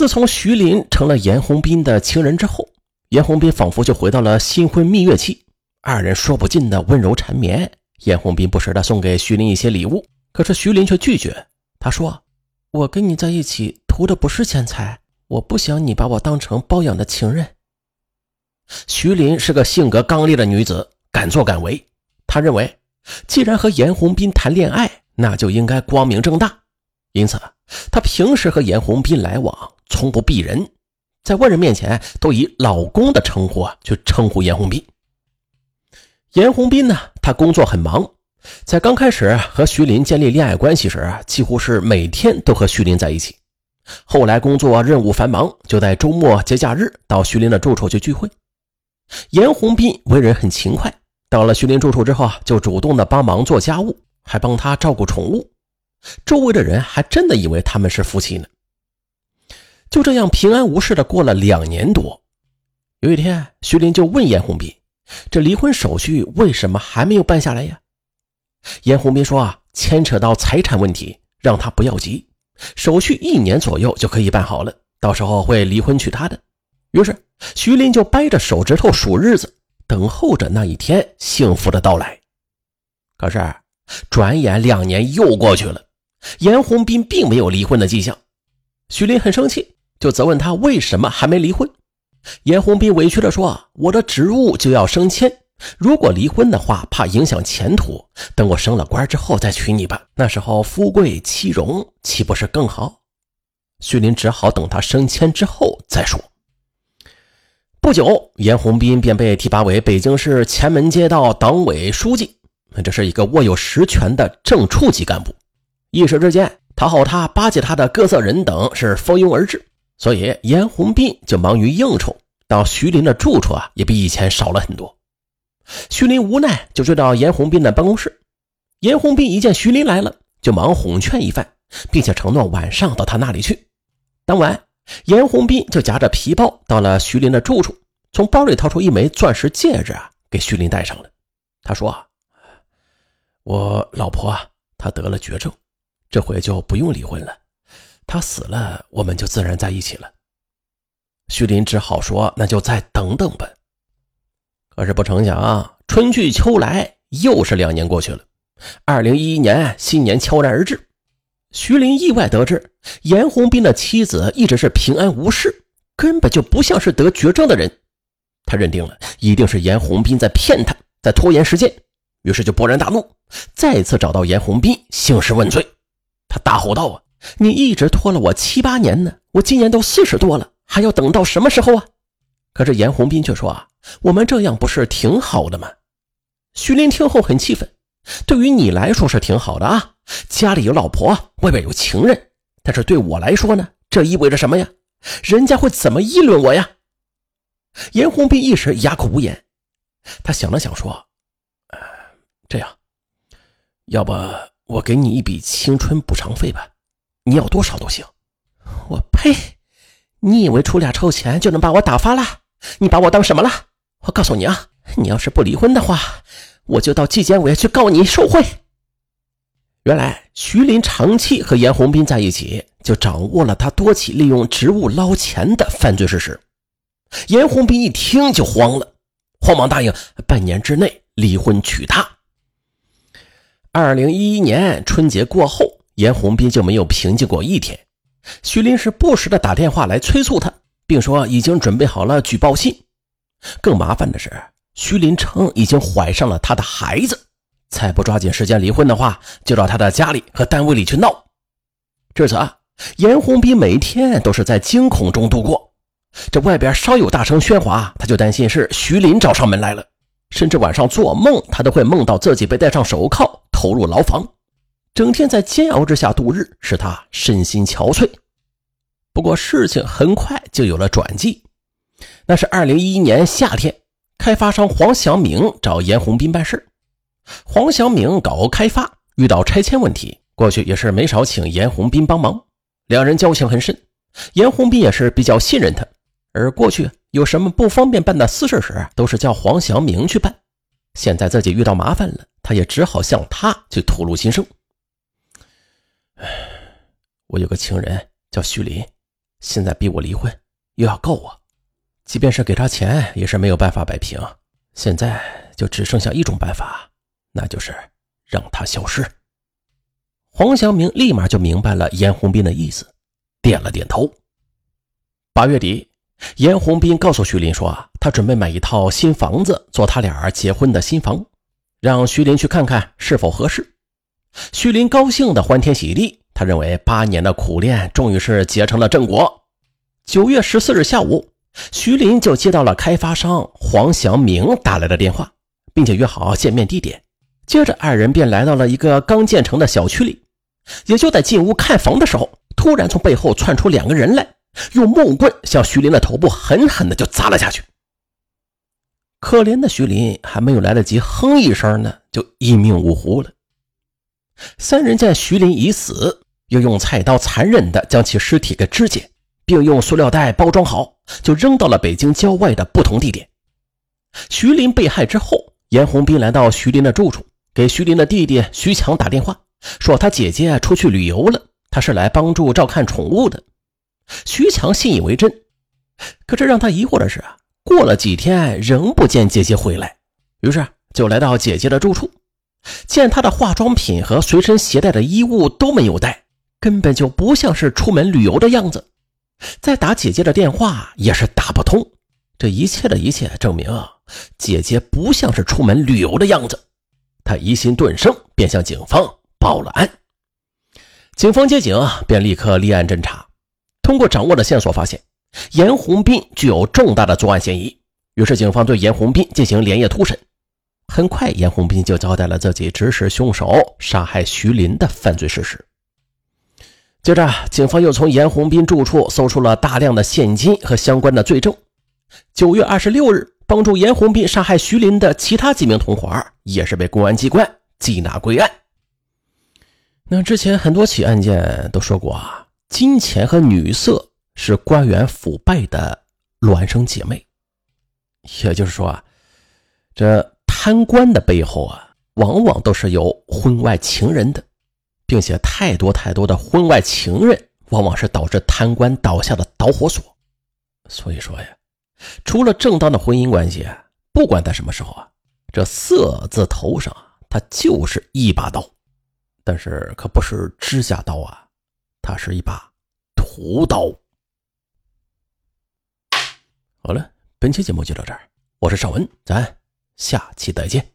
自从徐林成了严红斌的情人之后，严红斌仿佛就回到了新婚蜜月期，二人说不尽的温柔缠绵。严红斌不时的送给徐林一些礼物，可是徐林却拒绝。他说：“我跟你在一起图的不是钱财，我不想你把我当成包养的情人。”徐林是个性格刚烈的女子，敢作敢为。她认为，既然和严红斌谈恋爱，那就应该光明正大。因此，她平时和严红斌来往从不避人，在外人面前都以老公的称呼啊去称呼严红斌。严红斌呢，他工作很忙，在刚开始和徐林建立恋爱关系时，几乎是每天都和徐林在一起。后来工作任务繁忙，就在周末节假日到徐林的住处去聚会。严红斌为人很勤快，到了徐林住处之后，就主动的帮忙做家务，还帮他照顾宠物。周围的人还真的以为他们是夫妻呢。就这样平安无事的过了两年多。有一天，徐林就问严红斌：“这离婚手续为什么还没有办下来呀？”严红斌说：“啊，牵扯到财产问题，让他不要急，手续一年左右就可以办好了，到时候会离婚娶她的。”于是。徐林就掰着手指头数日子，等候着那一天幸福的到来。可是，转眼两年又过去了，严红斌并没有离婚的迹象。徐林很生气，就责问他为什么还没离婚。严红斌委屈地说：“我的职务就要升迁，如果离婚的话，怕影响前途。等我升了官之后再娶你吧，那时候富贵妻荣，岂不是更好？”徐林只好等他升迁之后再说。不久，严红斌便被提拔为北京市前门街道党委书记，这是一个握有实权的正处级干部。一时之间，讨好他、巴结他的各色人等是蜂拥而至，所以严红斌就忙于应酬，到徐林的住处啊，也比以前少了很多。徐林无奈，就追到严红斌的办公室。严红斌一见徐林来了，就忙哄劝一番，并且承诺晚上到他那里去。当晚。严红斌就夹着皮包到了徐林的住处，从包里掏出一枚钻石戒指啊，给徐林戴上了。他说：“我老婆啊，她得了绝症，这回就不用离婚了。他死了，我们就自然在一起了。”徐林只好说：“那就再等等吧。”可是不成想啊，春去秋来，又是两年过去了。二零一一年新年悄然而至。徐林意外得知，严红斌的妻子一直是平安无事，根本就不像是得绝症的人。他认定了一定是严红斌在骗他，在拖延时间，于是就勃然大怒，再次找到严红斌兴师问罪。他大吼道：“啊，你一直拖了我七八年呢，我今年都四十多了，还要等到什么时候啊？”可是严红斌却说：“啊，我们这样不是挺好的吗？”徐林听后很气愤。对于你来说是挺好的啊，家里有老婆，外边有情人。但是对我来说呢，这意味着什么呀？人家会怎么议论我呀？严红斌一时哑口无言。他想了想说：“呃，这样，要不我给你一笔青春补偿费吧？你要多少都行。”我呸！你以为出俩臭钱就能把我打发了？你把我当什么了？我告诉你啊，你要是不离婚的话。我就到纪检委去告你受贿。原来徐林长期和严红斌在一起，就掌握了他多起利用职务捞钱的犯罪事实。严红斌一听就慌了，慌忙答应半年之内离婚娶她。二零一一年春节过后，严红斌就没有平静过一天。徐林是不时的打电话来催促他，并说已经准备好了举报信。更麻烦的是。徐林称已经怀上了他的孩子，再不抓紧时间离婚的话，就到他的家里和单位里去闹。至此啊，严红斌每天都是在惊恐中度过。这外边稍有大声喧哗，他就担心是徐林找上门来了，甚至晚上做梦，他都会梦到自己被戴上手铐投入牢房，整天在煎熬之下度日，使他身心憔悴。不过事情很快就有了转机，那是二零一一年夏天。开发商黄祥明找严红斌办事黄祥明搞开发遇到拆迁问题，过去也是没少请严红斌帮忙，两人交情很深，严红斌也是比较信任他。而过去有什么不方便办的私事时，都是叫黄祥明去办。现在自己遇到麻烦了，他也只好向他去吐露心声。我有个情人叫徐林，现在逼我离婚，又要告我，即便是给他钱，也是没有办法摆平。现在就只剩下一种办法，那就是让他消失。黄祥明立马就明白了严红斌的意思，点了点头。八月底，严红斌告诉徐林说：“啊，他准备买一套新房子做他俩结婚的新房，让徐林去看看是否合适。”徐林高兴的欢天喜地，他认为八年的苦练终于是结成了正果。九月十四日下午，徐林就接到了开发商黄祥明打来的电话，并且约好见面地点。接着，二人便来到了一个刚建成的小区里。也就在进屋看房的时候，突然从背后窜出两个人来，用木棍向徐林的头部狠狠的就砸了下去。可怜的徐林还没有来得及哼一声呢，就一命呜呼了。三人见徐林已死，又用菜刀残忍地将其尸体给肢解，并用塑料袋包装好，就扔到了北京郊外的不同地点。徐林被害之后，严洪斌来到徐林的住处，给徐林的弟弟徐强打电话，说他姐姐出去旅游了，他是来帮助照看宠物的。徐强信以为真，可这让他疑惑的是啊，过了几天仍不见姐姐回来，于是就来到姐姐的住处。见她的化妆品和随身携带的衣物都没有带，根本就不像是出门旅游的样子。再打姐姐的电话也是打不通。这一切的一切证明，姐姐不像是出门旅游的样子。他疑心顿生，便向警方报了案。警方接警，便立刻立案侦查。通过掌握的线索，发现严红斌具有重大的作案嫌疑。于是，警方对严红斌进行连夜突审。很快，严红斌就交代了自己指使凶手杀害徐林的犯罪事实。接着，警方又从严红斌住处搜出了大量的现金和相关的罪证。九月二十六日，帮助严红斌杀害徐林的其他几名同伙也是被公安机关缉拿归案。那之前很多起案件都说过啊，金钱和女色是官员腐败的孪生姐妹，也就是说啊，这。贪官的背后啊，往往都是有婚外情人的，并且太多太多的婚外情人，往往是导致贪官倒下的导火索。所以说呀，除了正当的婚姻关系，不管在什么时候啊，这色字头上啊，它就是一把刀，但是可不是指甲刀啊，它是一把屠刀。好了，本期节目就到这儿，我是尚文，咱。下期再见。